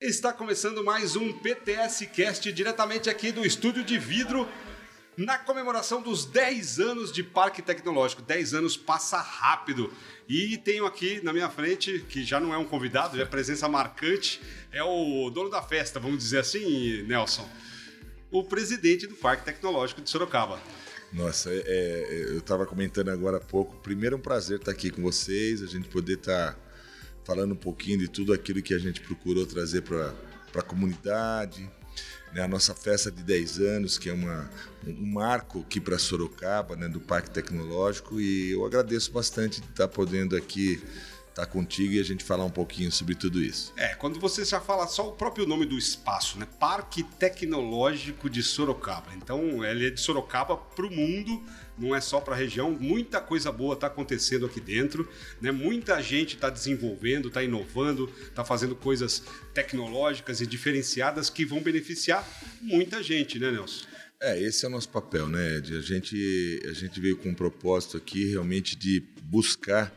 Está começando mais um PTS Cast diretamente aqui do estúdio de vidro na comemoração dos 10 anos de Parque Tecnológico. 10 anos passa rápido. E tenho aqui na minha frente, que já não é um convidado, já é presença marcante, é o dono da festa, vamos dizer assim, Nelson. O presidente do Parque Tecnológico de Sorocaba. Nossa, é, é, eu estava comentando agora há pouco. Primeiro, é um prazer estar aqui com vocês, a gente poder estar falando um pouquinho de tudo aquilo que a gente procurou trazer para a comunidade. Né? A nossa festa de 10 anos, que é uma, um marco aqui para Sorocaba, né? do Parque Tecnológico, e eu agradeço bastante de estar podendo aqui estar contigo e a gente falar um pouquinho sobre tudo isso. É, quando você já fala só o próprio nome do espaço, né? Parque Tecnológico de Sorocaba. Então, ele é de Sorocaba para o mundo, não é só para a região. Muita coisa boa está acontecendo aqui dentro, né? Muita gente está desenvolvendo, está inovando, está fazendo coisas tecnológicas e diferenciadas que vão beneficiar muita gente, né, Nelson? É, esse é o nosso papel, né, Ed? A gente, a gente veio com um propósito aqui realmente de buscar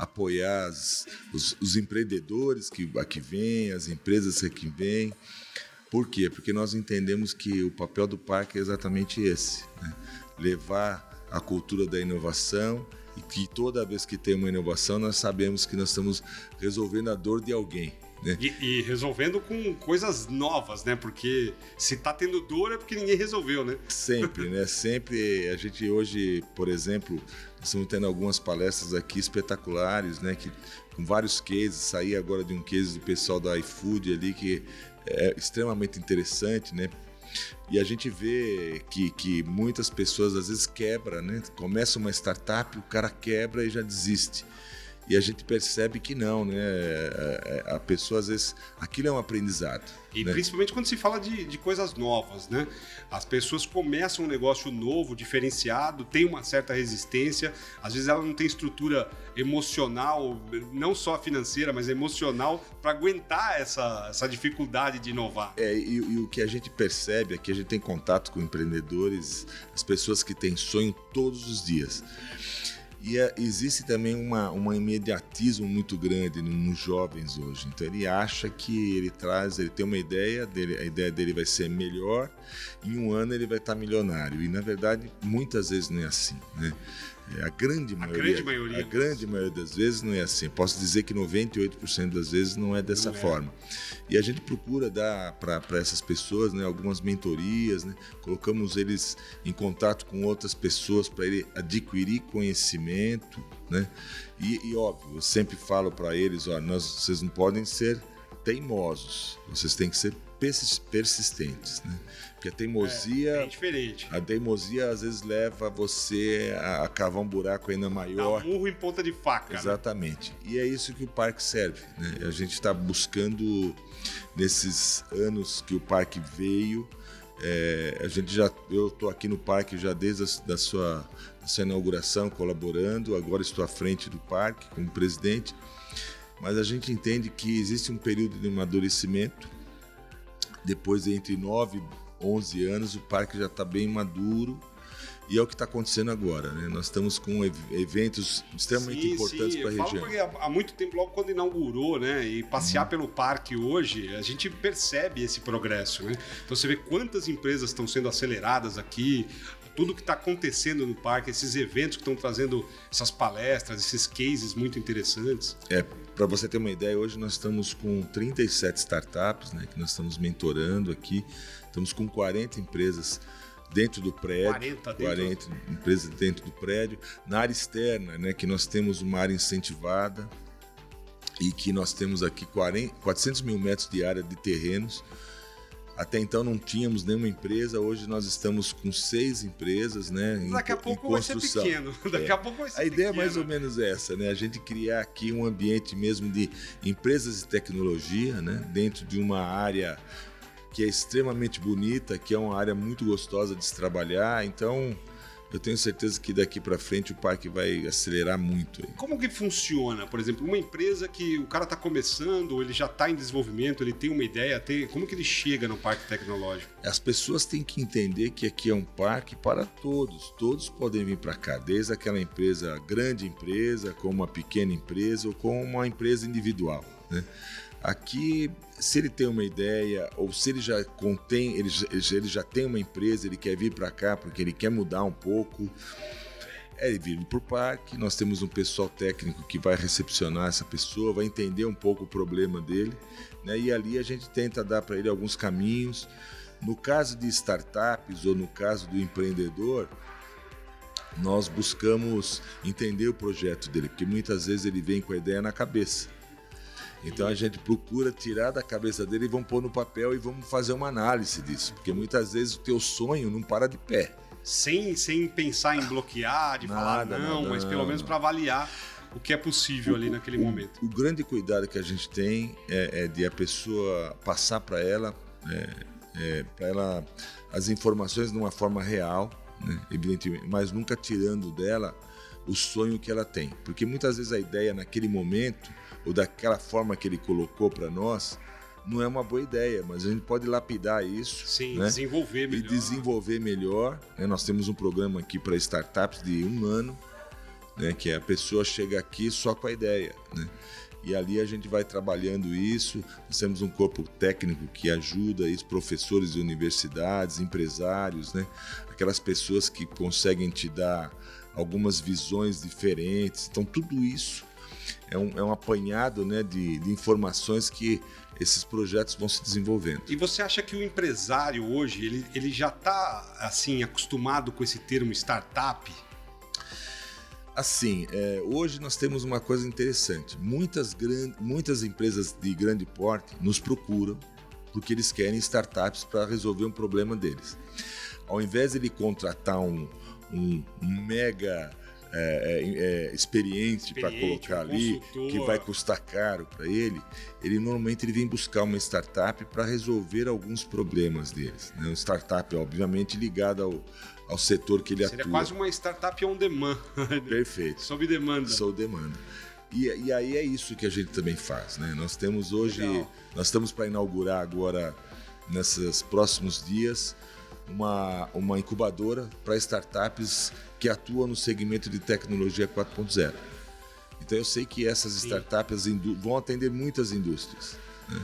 apoiar as, os, os, empreendedores que aqui vêm, as empresas que aqui vêm. Por quê? Porque nós entendemos que o papel do parque é exatamente esse: né? levar a cultura da inovação e que toda vez que tem uma inovação nós sabemos que nós estamos resolvendo a dor de alguém. Né? E, e, resolvendo com coisas novas, né? Porque se tá tendo dor é porque ninguém resolveu, né? Sempre, né? Sempre a gente hoje, por exemplo, estamos tendo algumas palestras aqui espetaculares, né? Que, com vários cases, saí agora de um case do pessoal da iFood ali que é extremamente interessante, né? E a gente vê que, que muitas pessoas às vezes quebra, né? Começa uma startup, o cara quebra e já desiste. E a gente percebe que não, né? É, é, a pessoa, às vezes, aquilo é um aprendizado. E né? principalmente quando se fala de, de coisas novas, né? As pessoas começam um negócio novo, diferenciado, tem uma certa resistência, às vezes ela não tem estrutura emocional, não só financeira, mas emocional, para aguentar essa, essa dificuldade de inovar. É, e, e o que a gente percebe aqui, a gente tem contato com empreendedores, as pessoas que têm sonho todos os dias. E é, existe também uma, um imediatismo muito grande nos jovens hoje. Então ele acha que ele traz, ele tem uma ideia, dele, a ideia dele vai ser melhor, em um ano ele vai estar milionário. E na verdade, muitas vezes não é assim. Né? É, a grande maioria, a grande maioria, a grande maioria das vezes não é assim. Posso dizer que 98% das vezes não é dessa não é. forma. E a gente procura dar para essas pessoas né, algumas mentorias, né? colocamos eles em contato com outras pessoas para ele adquirir conhecimento. Né? E, e óbvio, eu sempre falo para eles: ó, nós, vocês não podem ser teimosos, vocês têm que ser persistentes, né? Porque a teimosia. É, diferente. A teimosia às vezes leva você a cavar um buraco ainda maior. Dá murro em ponta de faca. Né? Exatamente. Né? E é isso que o parque serve. Né? A gente está buscando, nesses anos que o parque veio, é, a gente já, eu estou aqui no parque já desde a da sua, da sua inauguração colaborando. Agora estou à frente do parque como presidente. Mas a gente entende que existe um período de amadurecimento. Depois, entre 9 11 anos, o parque já está bem maduro. E é o que está acontecendo agora, né? Nós estamos com eventos extremamente sim, importantes para a região. Porque há muito tempo, logo quando inaugurou, né? E passear uhum. pelo parque hoje, a gente percebe esse progresso, né? Então você vê quantas empresas estão sendo aceleradas aqui, tudo que está acontecendo no parque, esses eventos que estão trazendo essas palestras, esses cases muito interessantes. É, para você ter uma ideia, hoje nós estamos com 37 startups, né? Que nós estamos mentorando aqui. Estamos com 40 empresas dentro do prédio, 40, dentro... 40 empresas dentro do prédio. Na área externa, né, que nós temos uma área incentivada e que nós temos aqui 40, 400 mil metros de área de terrenos. Até então não tínhamos nenhuma empresa, hoje nós estamos com seis empresas, né? Daqui a pouco vai ser pequeno. Daqui é. a pouco vai ser A ideia pequeno. é mais ou menos essa, né? A gente criar aqui um ambiente mesmo de empresas de tecnologia, né? Dentro de uma área que é extremamente bonita, que é uma área muito gostosa de se trabalhar. Então, eu tenho certeza que daqui para frente o parque vai acelerar muito. Como que funciona, por exemplo, uma empresa que o cara está começando, ele já está em desenvolvimento, ele tem uma ideia, tem, como que ele chega no parque tecnológico? As pessoas têm que entender que aqui é um parque para todos, todos podem vir para cá, desde aquela empresa grande empresa, como uma pequena empresa ou como uma empresa individual. Né? Aqui se ele tem uma ideia ou se ele já contém, ele, ele já tem uma empresa, ele quer vir para cá porque ele quer mudar um pouco, é ele vir para o parque. Nós temos um pessoal técnico que vai recepcionar essa pessoa, vai entender um pouco o problema dele, né? E ali a gente tenta dar para ele alguns caminhos. No caso de startups ou no caso do empreendedor, nós buscamos entender o projeto dele, porque muitas vezes ele vem com a ideia na cabeça. Então a gente procura tirar da cabeça dele e vamos pôr no papel e vamos fazer uma análise disso, porque muitas vezes o teu sonho não para de pé. Sem, sem pensar em bloquear, de nada, falar não, nada, mas pelo menos para avaliar o que é possível o, ali naquele o, momento. O grande cuidado que a gente tem é, é de a pessoa passar para ela, é, é, para ela as informações de uma forma real, né, evidentemente, mas nunca tirando dela o sonho que ela tem, porque muitas vezes a ideia naquele momento ou daquela forma que ele colocou para nós, não é uma boa ideia, mas a gente pode lapidar isso. Sim, né? desenvolver melhor. E desenvolver melhor. Né? Nós temos um programa aqui para startups de um ano, né? que é a pessoa chega aqui só com a ideia. Né? E ali a gente vai trabalhando isso. Nós temos um corpo técnico que ajuda isso, professores de universidades, empresários, né? aquelas pessoas que conseguem te dar algumas visões diferentes. Então, tudo isso é um, é um apanhado né, de, de informações que esses projetos vão se desenvolvendo. E você acha que o empresário hoje ele, ele já está assim acostumado com esse termo startup? Assim, é, hoje nós temos uma coisa interessante. Muitas, gran... muitas empresas de grande porte nos procuram porque eles querem startups para resolver um problema deles. Ao invés de ele contratar um, um mega é, é, é, experiente, para colocar um ali, que vai custar caro para ele, ele normalmente ele vem buscar uma startup para resolver alguns problemas deles. Né? Uma startup, obviamente, ligada ao, ao setor que ele Seria atua. Seria quase uma startup on demand. Perfeito. Sob demanda. Sob demanda. E, e, aí é isso que a gente também faz, né? Nós temos hoje, Legal. nós estamos para inaugurar agora, nesses próximos dias, uma, uma incubadora para startups que atuam no segmento de tecnologia 4.0. Então eu sei que essas startups vão atender muitas indústrias. Né?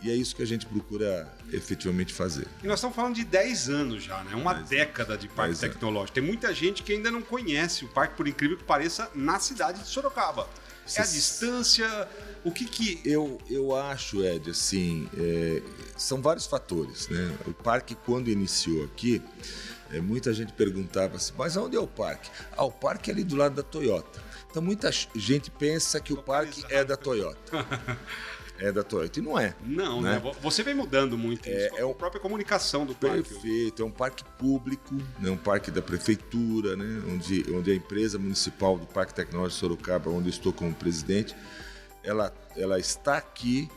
E é isso que a gente procura efetivamente fazer. E nós estamos falando de 10 anos já, né? Uma década de parque tecnológico. Tem muita gente que ainda não conhece o parque, por incrível que pareça, na cidade de Sorocaba. É a distância, o que que... Eu, eu acho, Ed, assim, é, são vários fatores, né? O parque, quando iniciou aqui, é, muita gente perguntava assim, mas onde é o parque? Ah, o parque é ali do lado da Toyota. Então muita gente pensa que o parque é da Toyota. é da Toyota. E não é. Não, né? né? Você vem mudando muito é, é a própria comunicação do parque. Perfeito. É um parque público, né? um parque da prefeitura, né? onde, onde a empresa municipal do Parque Tecnológico Sorocaba, onde eu estou como presidente, ela, ela está aqui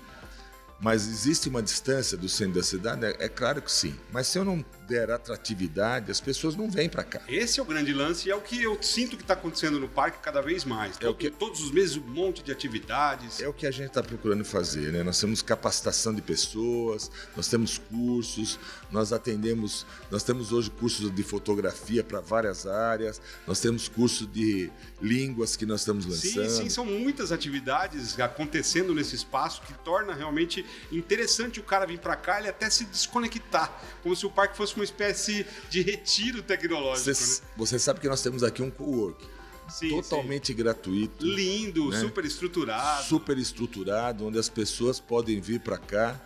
mas existe uma distância do centro da cidade? É, é, claro que sim. Mas se eu não der atratividade, as pessoas não vêm para cá. Esse é o grande lance e é o que eu sinto que está acontecendo no parque cada vez mais. É o que todos os meses um monte de atividades. É o que a gente está procurando fazer, né? Nós temos capacitação de pessoas, nós temos cursos, nós atendemos, nós temos hoje cursos de fotografia para várias áreas, nós temos curso de línguas que nós estamos lançando. Sim, sim, são muitas atividades acontecendo nesse espaço que torna realmente interessante o cara vir para cá e até se desconectar, como se o parque fosse uma espécie de retiro tecnológico. Você, né? você sabe que nós temos aqui um co-work. Sim, totalmente sim. gratuito. Lindo, né? super estruturado. Super estruturado, onde as pessoas podem vir para cá.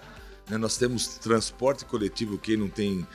Né? Nós temos transporte coletivo, quem não tem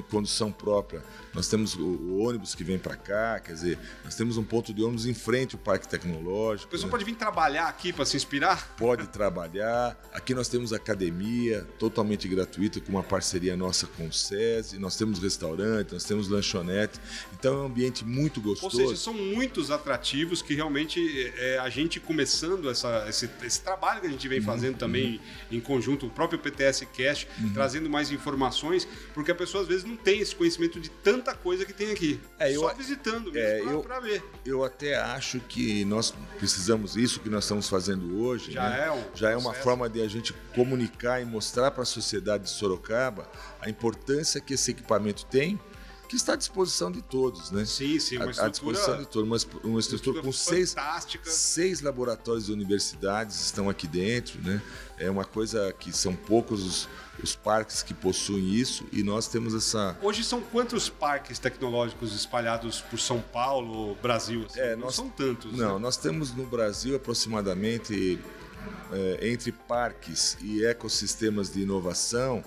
condução própria. Nós temos o, o ônibus que vem para cá, quer dizer, nós temos um ponto de ônibus em frente ao Parque Tecnológico. A pessoa né? pode vir trabalhar aqui para se inspirar? Pode trabalhar. Aqui nós temos academia totalmente gratuita com uma parceria nossa com o SESI. Nós temos restaurante, nós temos lanchonete. Então é um ambiente muito gostoso. Ou seja, são muitos atrativos que realmente é, a gente começando essa, esse, esse, trabalho que a gente vem uhum, fazendo uhum. também em conjunto, o próprio PTS Cash, uhum. trazendo mais informações, porque a pessoa às vezes não tem esse conhecimento de tanta coisa que tem aqui. É, Só visitando mesmo é, eu, ver. Eu até acho que nós precisamos, isso que nós estamos fazendo hoje, já, né? é, um já é uma forma de a gente comunicar e mostrar para a sociedade de Sorocaba a importância que esse equipamento tem que está à disposição de todos, né? Sim, sim, uma à, à disposição de todos, uma, uma estrutura, com seis, seis laboratórios de universidades estão aqui dentro, né? É uma coisa que são poucos os, os parques que possuem isso e nós temos essa. Hoje são quantos parques tecnológicos espalhados por São Paulo, Brasil? Assim? É, não nós- são tantos. Não, né? nós temos no Brasil aproximadamente é, entre parques e ecossistemas de inovação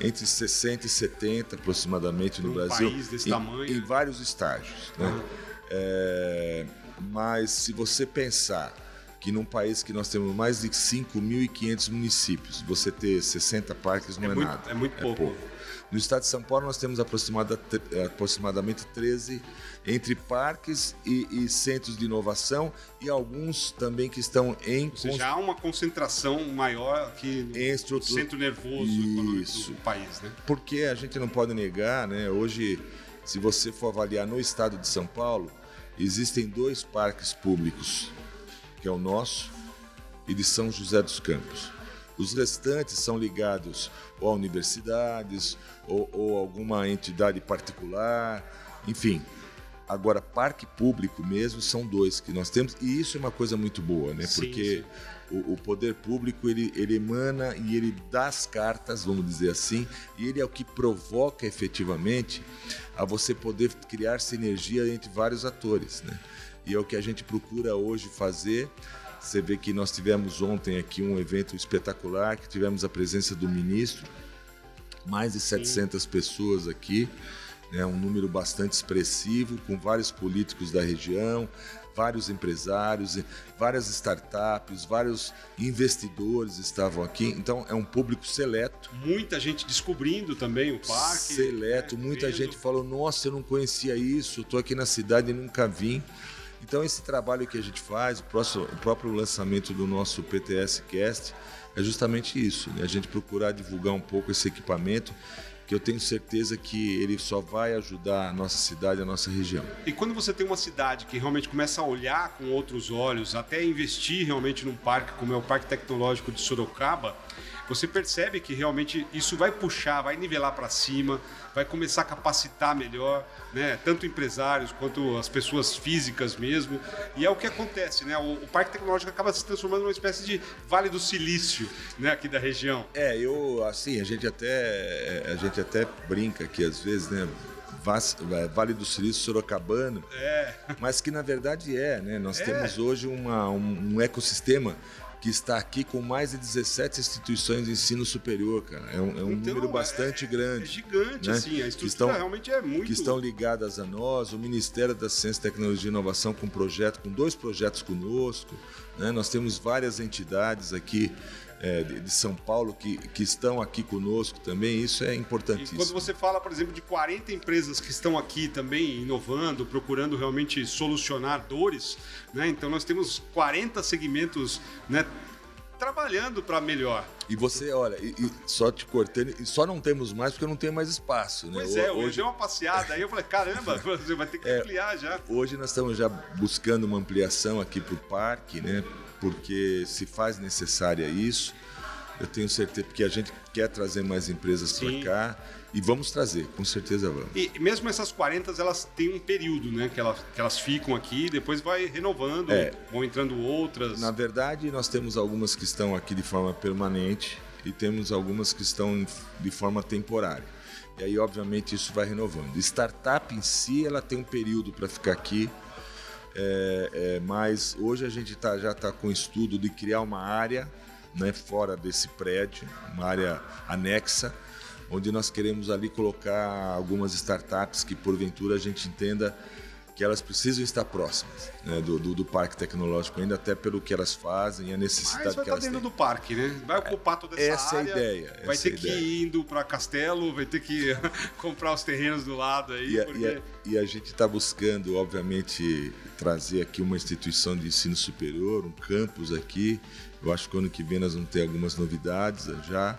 entre 60 e 70 aproximadamente no Num Brasil país desse em, tamanho, em vários estágios. Né? É, mas se você pensar que num país que nós temos mais de 5.500 municípios, você ter 60 parques não É é, muito- nada. é muito pouco. No estado de São Paulo, nós temos aproximada- aproximadamente 13 entre parques e, e centros de inovação e alguns também que estão em Ou seja, há uma concentração maior aqui no estrutura- centro nervoso Isso. do país, né? Porque a gente não pode negar, né? Hoje, se você for avaliar no estado de São Paulo, existem dois parques públicos, que é o nosso e de São José dos Campos. Os restantes são ligados ou a universidades ou, ou alguma entidade particular, enfim. Agora, parque público mesmo são dois que nós temos e isso é uma coisa muito boa, né? Sim, Porque o, o poder público ele, ele emana e ele dá as cartas, vamos dizer assim, e ele é o que provoca efetivamente a você poder criar sinergia entre vários atores, né? E é o que a gente procura hoje fazer. Você vê que nós tivemos ontem aqui um evento espetacular, que tivemos a presença do ministro, mais de 700 pessoas aqui, né, um número bastante expressivo, com vários políticos da região, vários empresários, várias startups, vários investidores estavam aqui. Então é um público seleto, Muita gente descobrindo também o parque. seleto. né, Muita vendo. gente falou: Nossa, eu não conhecia isso, estou aqui na cidade e nunca vim. Então esse trabalho que a gente faz, o, próximo- o próprio lançamento do nosso PTS Cast, é justamente isso, né? a gente procurar divulgar um pouco esse equipamento, que eu tenho certeza que ele só vai ajudar a nossa cidade, a nossa região. E quando você tem uma cidade que realmente começa a olhar com outros olhos, até investir realmente num parque como é o Parque Tecnológico de Sorocaba, você percebe que realmente isso vai puxar, vai nivelar para cima, vai começar a capacitar melhor, né? Tanto empresários quanto as pessoas físicas mesmo. E é o que acontece, né? O, o Parque Tecnológico acaba se transformando numa espécie de Vale do Silício, né? Aqui da região. É, eu, assim, a gente até, a gente até brinca aqui às vezes, né? Vas- Vale do Silício Sorocabano, É. mas que na verdade é, né? Nós É. temos hoje uma- um, um ecossistema que está aqui com mais de 17 instituições de ensino superior, cara. É um, é um Então, número bastante é- grande. É gigante, né? assim. A estrutura estão- realmente é muito. que estão ligadas a nós, o Ministério da Ciência, Tecnologia e Inovação com projeto, com dois projetos conosco. né? Nós temos várias entidades aqui é, de, de São Paulo que, que estão aqui conosco também. Isso é E importantíssimo. quando você fala, por exemplo, de 40 empresas que estão aqui também inovando, procurando realmente solucionar dores, né? Então nós temos 40 segmentos, né? Trabalhando para melhor. E você, olha, e, e só te cortando, e só não temos mais porque não tem mais espaço, né? Pois é, Ho- eu dei uma passeada aí, eu falei, caramba, você vai ter que É. ampliar já. Hoje nós estamos já buscando uma ampliação aqui para o parque, né? Porque se faz necessária isso. Eu tenho certeza porque a gente quer trazer mais empresas para cá e vamos trazer, com certeza vamos. E mesmo essas 40, elas têm um período, né? Que elas, que elas ficam aqui, depois vai renovando, É. vão entrando outras. Na verdade, nós temos algumas que estão aqui de forma permanente e temos algumas que estão de forma temporária. E aí, obviamente, isso vai renovando. Startup em si, ela tem um período para ficar aqui, é, é, mas hoje a gente tá, já está com estudo de criar uma área né, fora desse prédio, uma área anexa, onde nós queremos ali colocar algumas startups que porventura a gente entenda que elas precisam estar próximas né, do, do, do parque tecnológico, ainda até pelo que elas fazem e a Mas necessidade vai que estar elas dentro têm. do parque, né? Vai ocupar toda essa, Essa é a área. ideia, Vai ter é a que ir indo para Castelo, vai ter que comprar os terrenos do lado aí. E a, porque... e a- e a gente está buscando, obviamente, trazer aqui uma instituição de ensino superior, um campus aqui. Eu acho que ano que vem nós vamos ter algumas novidades já.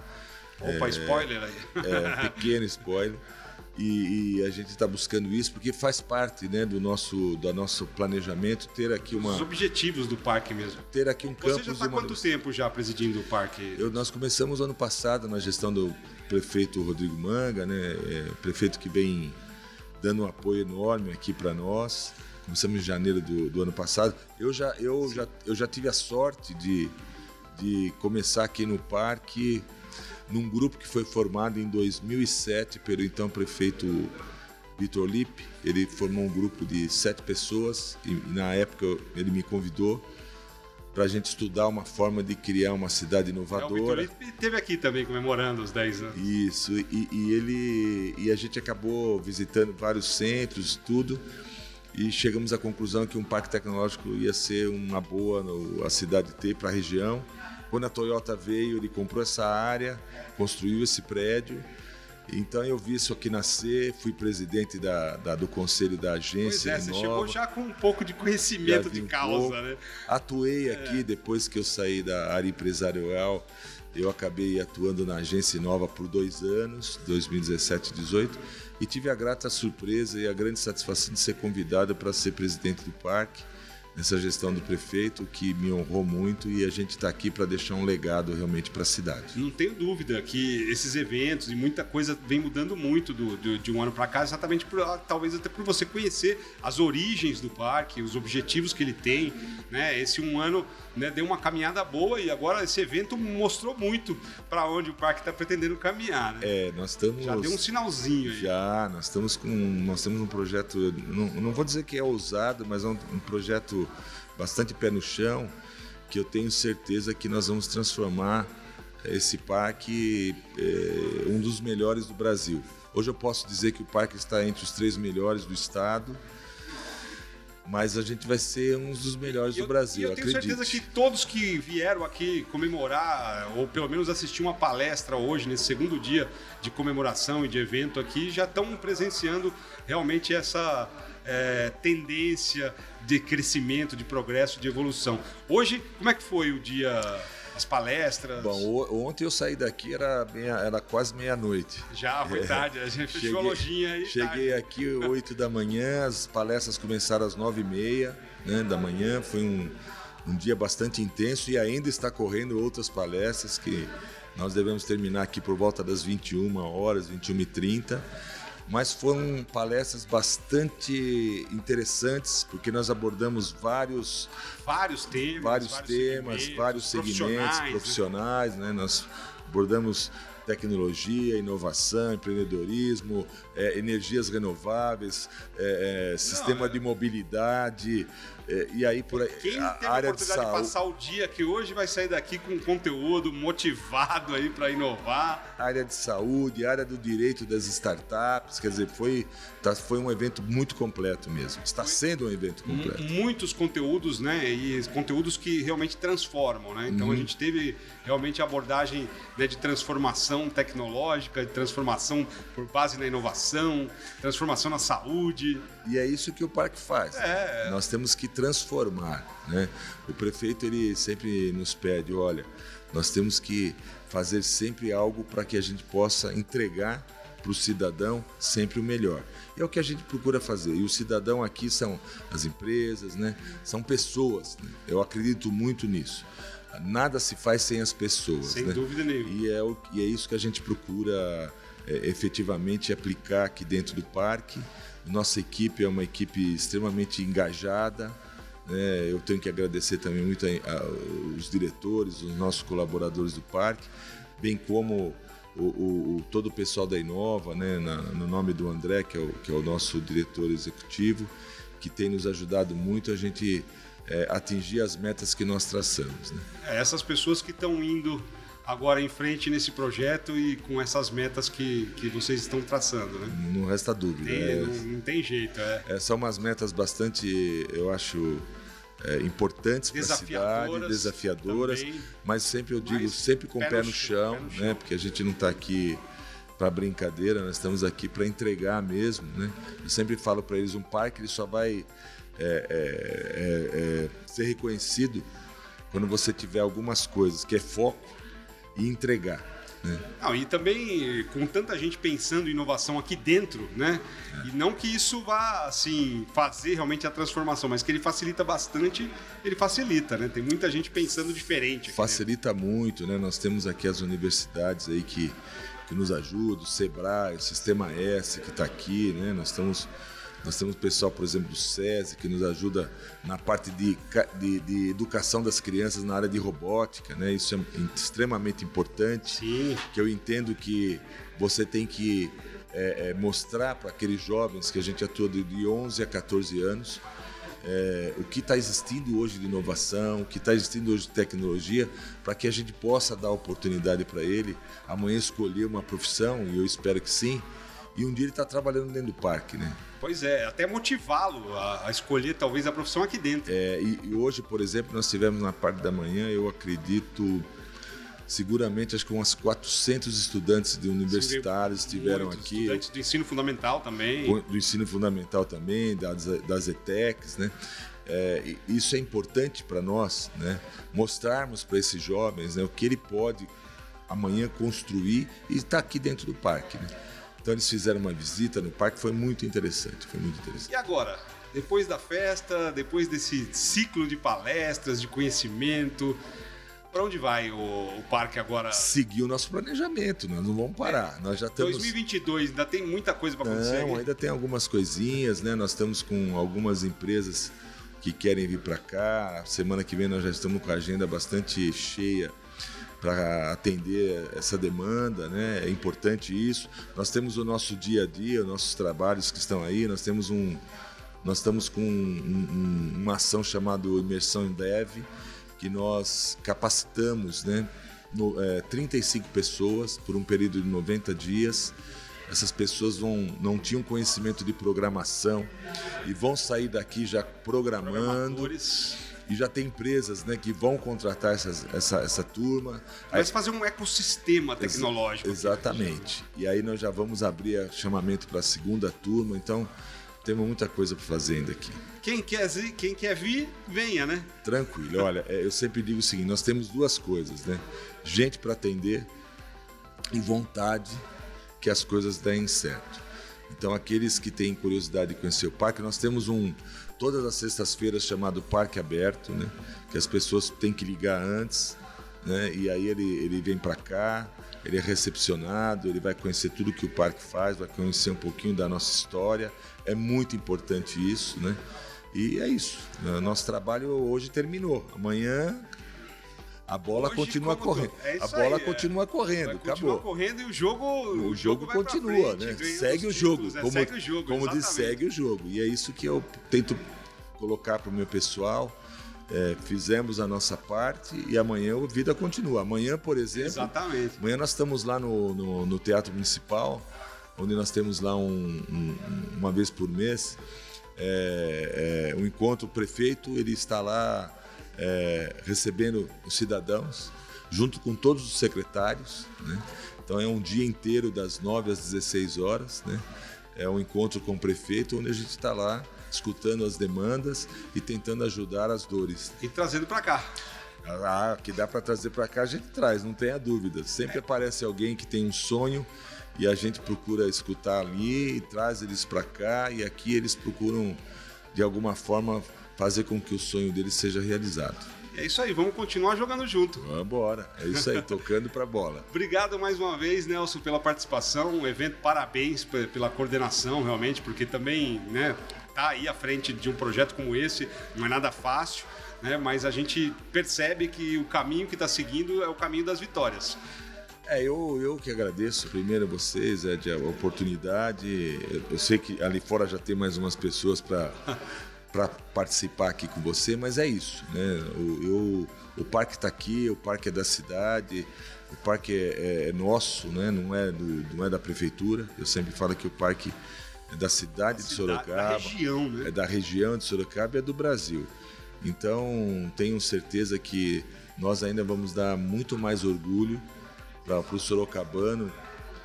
Opa, spoiler aí. É, um pequeno spoiler. E, e a gente está buscando isso porque faz parte né, do, nosso, do nosso planejamento ter aqui, Os uma, objetivos do parque mesmo. ter aqui um Você campus já e está uma quanto tempo já presidindo o parque? Eu- nós começamos ano passado na gestão do prefeito Rodrigo Manga, né? É, prefeito que vem dando um apoio enorme aqui para nós. Começamos em janeiro do, do, ano passado. Eu já, eu, já, eu já tive a sorte de, de começar aqui no parque num grupo que foi formado em 2007 pelo então prefeito Vitor Lippe. Ele formou um grupo de sete pessoas e na época ele me convidou para a gente estudar uma forma de criar uma cidade inovadora. É, o Vitor esteve aqui também comemorando os 10 anos. Isso, e, e, ele e a gente acabou visitando vários centros, tudo, e chegamos à conclusão que um parque tecnológico ia ser uma boa no, a cidade ter para a região. Quando a Toyota veio, ele comprou essa área, construiu esse prédio então eu vi isso aqui nascer, fui presidente da, da do conselho da agência. Pois é, você chegou já com um pouco de conhecimento de causa, um né? Atuei é. aqui depois que eu saí da área empresarial. Eu acabei atuando na agência nova por dois anos, 2017 e 2018, e tive a grata surpresa e a grande satisfação de ser convidado para ser presidente do parque nessa gestão do prefeito, que me honrou muito e a gente está aqui para deixar um legado realmente para a cidade. Não tenho dúvida que esses eventos e muita coisa vem mudando muito do, do de um ano para cá, exatamente por, talvez até por você conhecer as origens do parque, os objetivos que ele tem. Né? Esse um ano né, deu uma caminhada boa e agora esse evento mostrou muito para onde o parque está pretendendo caminhar. Né? É, nós estamos. Já deu um sinalzinho aí. Já, nós estamos com. Nós temos um projeto, não, não vou dizer que é ousado, mas é um, um projeto bastante pé no chão, que eu tenho certeza que nós vamos transformar esse parque é, um dos melhores do Brasil. Hoje eu posso dizer que o parque está entre os três melhores do estado, mas a gente vai ser um dos melhores eu, do Brasil. eu tenho acredite. certeza que todos que vieram aqui comemorar, ou pelo menos assistir uma palestra hoje, nesse segundo dia de comemoração e de evento aqui, já estão presenciando realmente essa é, tendência de crescimento, de progresso, de evolução. Hoje, como é que foi o dia, as palestras? Bom, ontem eu saí daqui, era, meia, era quase meia-noite. Já, foi é, tarde, a gente fechou a lojinha aí. Cheguei tarde. aqui 8 da manhã, as palestras começaram às 9 e meia né, da manhã, foi um, um dia bastante intenso e ainda está correndo outras palestras que nós devemos terminar aqui por volta das 21 horas, 21 e 30 mas foram palestras bastante interessantes, porque nós abordamos vários vários temas, vários, vários temas, segmentos, vários segmentos profissionais, profissionais né? Nós abordamos tecnologia, inovação, empreendedorismo, é, energias renováveis, é, é, sistema Não, de mobilidade, é, e aí por aí, Quem a tem área a oportunidade de, de, passar o dia aqui hoje vai sair daqui com conteúdo motivado aí para inovar. Área de saúde, área do direito das startups, quer dizer, foi, tá, foi um evento muito completo mesmo. Está sendo um evento completo. Muitos conteúdos, né? E conteúdos que realmente transformam, né? Então uhum. a gente teve realmente a abordagem né, de transformação tecnológica, de transformação por base na inovação, transformação na saúde. E é isso que o parque faz. É. Nós temos que transformar. Né? O prefeito ele sempre nos pede, olha, nós temos que fazer sempre algo para que a gente possa entregar para o cidadão sempre o melhor. E é o que a gente procura fazer. E o cidadão aqui são as empresas, né? são pessoas. Né? Eu acredito muito nisso. Nada se faz sem as pessoas. Sem né? dúvida nenhuma. E é, o, e é isso que a gente procura é, efetivamente aplicar aqui dentro do parque. Nossa equipe é uma equipe extremamente engajada. Né? Eu tenho que agradecer também muito os diretores, os nossos colaboradores do parque, bem como o, o, o todo o pessoal da Inova, né? Na, no nome do André, que é, o, que é o nosso diretor executivo, que tem nos ajudado muito a gente é, atingir as metas que nós traçamos. Né? É, essas pessoas que estão indo agora em frente nesse projeto e com essas metas que, que vocês estão traçando, né? Não resta dúvida. Tem, é, não, não, tem jeito, é. é. São umas metas bastante, eu acho, é, importantes para a cidade, desafiadoras, também, mas sempre eu digo, sempre com o pé, no, chão, pé no chão, né? Porque a gente não está aqui para brincadeira, nós estamos aqui para entregar mesmo, né? Eu sempre falo para eles, um parque ele só vai é, é, é, ser reconhecido quando você tiver algumas coisas que é foco e entregar. Né? Não, e também com tanta gente pensando em inovação aqui dentro, né? É. E não que isso vá assim fazer realmente a transformação, mas que ele facilita bastante, ele facilita, né? Tem muita gente pensando diferente. Facilita né? muito, né? Nós temos aqui as universidades aí que que nos ajuda, o Sebrae, o Sistema S que está aqui, né? Nós estamos nós temos pessoal, por exemplo, do SESI, que nos ajuda na parte de, de, de, educação das crianças na área de robótica, né? Isso é extremamente importante. Sim. Que eu entendo que você tem que é, é, mostrar para aqueles jovens que a gente atua de 11 a 14 anos é, o que está existindo hoje de inovação, o que está existindo hoje de tecnologia, para que a gente possa dar oportunidade para ele amanhã escolher uma profissão, e eu espero que sim, e um dia ele está trabalhando dentro do parque, né? Pois é, até motivá-lo a, a, escolher talvez a profissão aqui dentro. É, e, e, hoje, por exemplo, nós tivemos na parte da manhã, eu acredito, seguramente acho que umas 400 estudantes de universitários Sim, estiveram aqui. Estudantes do ensino fundamental também. Do ensino fundamental também, das, das ETECs, né? É, isso é importante para nós, né? Mostrarmos para esses jovens né, o que ele pode amanhã construir e estar tá aqui dentro do parque, né? Então eles fizeram uma visita no parque, foi muito interessante, foi muito interessante. E agora, depois da festa, depois desse ciclo de palestras, de conhecimento, para onde vai o, o, parque agora? Seguir o nosso planejamento, nós não vamos parar. É. Nós já estamos 2022 ainda tem muita coisa para acontecer. Não, ainda tem algumas coisinhas, né? Nós estamos com algumas empresas que querem vir para cá. Semana que vem nós já estamos com a agenda bastante cheia para atender essa demanda, né? É importante isso. Nós temos o nosso dia a dia, nossos trabalhos que estão aí. Nós temos um, nós estamos com um, um, uma ação chamada Imersão em Dev, que nós capacitamos, né? No, é, 35 pessoas por um período de 90 dias. Essas pessoas vão, não tinham conhecimento de programação e vão sair daqui já programando e já tem empresas né, que vão contratar essas, essa, essa turma. Vai fazer um ecossistema tecnológico. Ex exatamente. E aí nós já vamos abrir chamamento para a segunda turma, então temos muita coisa para fazer ainda aqui. Quem quer, quem quer vir, venha, né? Tranquilo. Olha, é, eu sempre digo o seguinte: nós temos duas coisas, né? Gente para atender e vontade que as coisas deem certo. Então, aqueles que têm curiosidade de conhecer o parque, nós temos um, todas as sextas-feiras chamado Parque Aberto, né? Que as pessoas têm que ligar antes, né? E aí ele, ele vem para cá, ele é recepcionado, ele vai conhecer tudo que o parque faz, vai conhecer um pouquinho da nossa história. É muito importante isso, né? E é isso. Nosso trabalho hoje terminou. Amanhã a bola Hoje, continua correndo. É a bola aí, continua é. correndo, acabou. Continua correndo e o jogo o, o jogo, jogo continua, frente, né? Segue o jogo, títulos, como, segue o jogo, como diz, segue o jogo. E é isso que eu tento colocar para o meu pessoal. É, fizemos a nossa parte e amanhã a vida continua. Amanhã, por exemplo, Exatamente. amanhã nós estamos lá no, no, no Teatro Municipal, onde nós temos lá um, um, uma vez por mês é, é, um encontro. O prefeito ele está lá é, recebendo os cidadãos, junto com todos os secretários. Né? Então é um dia inteiro, das 9 às 16 horas. Né? É um encontro com o prefeito, onde a gente está lá escutando as demandas e tentando ajudar as dores. E trazendo para cá. Ah, que dá para trazer para cá, a gente traz, não tenha dúvida. Sempre é. aparece alguém que tem um sonho e a gente procura escutar ali e traz eles para cá e aqui eles procuram de alguma forma fazer com que o sonho deles seja realizado. É isso aí, vamos continuar jogando junto. Vamos embora, é isso aí, tocando para bola. Obrigado mais uma vez, Nelson, pela participação, o evento, parabéns pela coordenação, realmente, porque também, né, tá aí à frente de um projeto como esse, não é nada fácil, né, mas a gente percebe que o caminho que está seguindo é o caminho das vitórias. É, eu, eu que agradeço primeiro a vocês, é, a oportunidade. Eu sei que ali fora já tem mais umas pessoas para para participar aqui com você, mas é isso, né? O, eu, o parque está aqui, o parque é da cidade, o parque é, é, é nosso, né? Não é do, não é da prefeitura. Eu sempre falo que o parque é da cidade de Sorocaba, da região, né? é da região de Sorocaba e é do Brasil. Então tenho certeza que nós ainda vamos dar muito mais orgulho para o sorocabano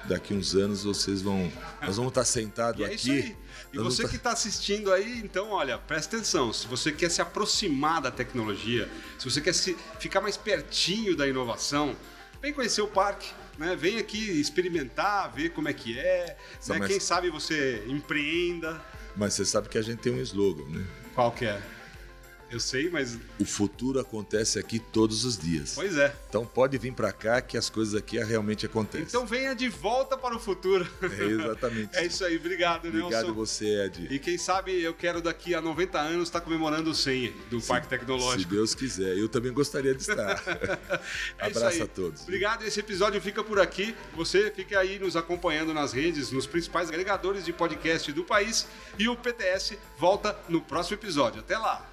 daqui uns anos vocês vão. Nós vamos estar sentados e é aqui. E você tá... que está assistindo aí, então, olha, presta atenção. Se você quer se aproximar da tecnologia, se você quer se, ficar mais pertinho da inovação, vem conhecer o parque. Né? Vem aqui experimentar, ver como é que é. Né? Mas... Quem sabe você empreenda. Mas você sabe que a gente tem um slogan, né? Qual que é? Eu sei, mas. O futuro acontece aqui todos os dias. Pois é. Então pode vir para cá que as coisas aqui realmente acontecem. Então venha de volta para o futuro. É, exatamente. é isso aí. Obrigado, Obrigado Nelson. você, Ed. E quem sabe eu quero daqui a 90 anos estar comemorando o 100 do Parque Se Tecnológico. Deus quiser. Eu também gostaria de estar. É isso Abraço a todos. Obrigado. Esse episódio fica por aqui. Você fica aí nos acompanhando nas redes, nos principais agregadores de podcast do país. E o PTS volta no próximo episódio. Até lá.